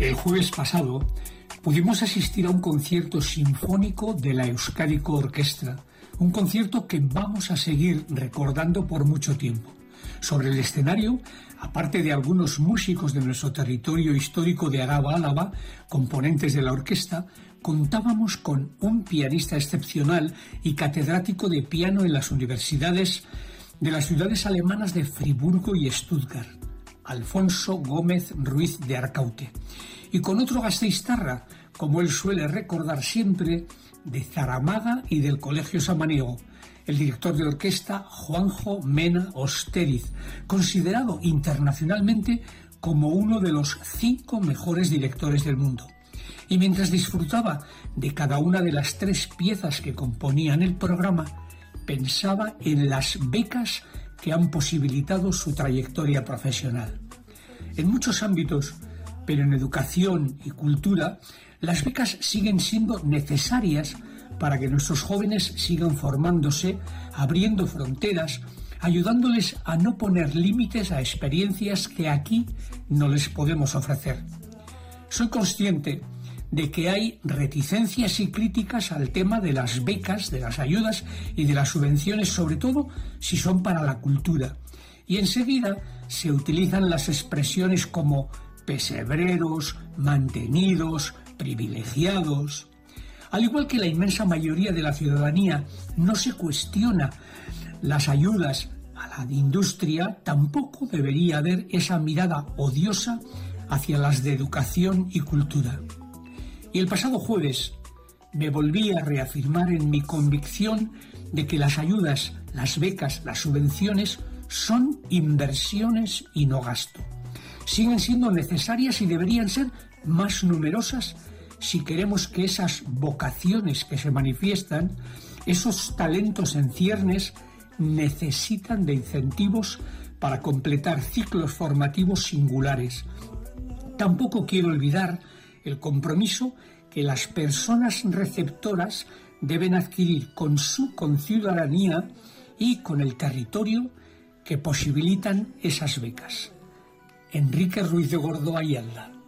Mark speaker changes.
Speaker 1: El jueves pasado pudimos asistir a un concierto sinfónico de la Euskadico Orquestra, un concierto que vamos a seguir recordando por mucho tiempo. Sobre el escenario, aparte de algunos músicos de nuestro territorio histórico de Araba Álava, componentes de la orquesta, contábamos con un pianista excepcional y catedrático de piano en las universidades de las ciudades alemanas de Friburgo y Stuttgart, Alfonso Gómez Ruiz de Arcaute, y con otro gasteiztarra, como él suele recordar siempre, de Zaramaga y del Colegio Samaniego, el director de orquesta Juanjo Mena Osteriz, considerado internacionalmente como uno de los cinco mejores directores del mundo. Y mientras disfrutaba de cada una de las tres piezas que componían el programa, pensaba en las becas que han posibilitado su trayectoria profesional. En muchos ámbitos, pero en educación y cultura, las becas siguen siendo necesarias para que nuestros jóvenes sigan formándose, abriendo fronteras, ayudándoles a no poner límites a experiencias que aquí no les podemos ofrecer. Soy consciente de que hay reticencias y críticas al tema de las becas, de las ayudas y de las subvenciones, sobre todo si son para la cultura. Y enseguida se utilizan las expresiones como pesebreros, mantenidos, privilegiados. Al igual que la inmensa mayoría de la ciudadanía no se cuestiona las ayudas a la industria, tampoco debería haber esa mirada odiosa hacia las de educación y cultura. Y el pasado jueves me volví a reafirmar en mi convicción de que las ayudas, las becas, las subvenciones son inversiones y no gasto. Siguen siendo necesarias y deberían ser más numerosas si queremos que esas vocaciones que se manifiestan, esos talentos en ciernes, necesitan de incentivos para completar ciclos formativos singulares. Tampoco quiero olvidar el compromiso que las personas receptoras deben adquirir con su conciudadanía y con el territorio que posibilitan esas becas. Enrique Ruiz de Gordo Ayala.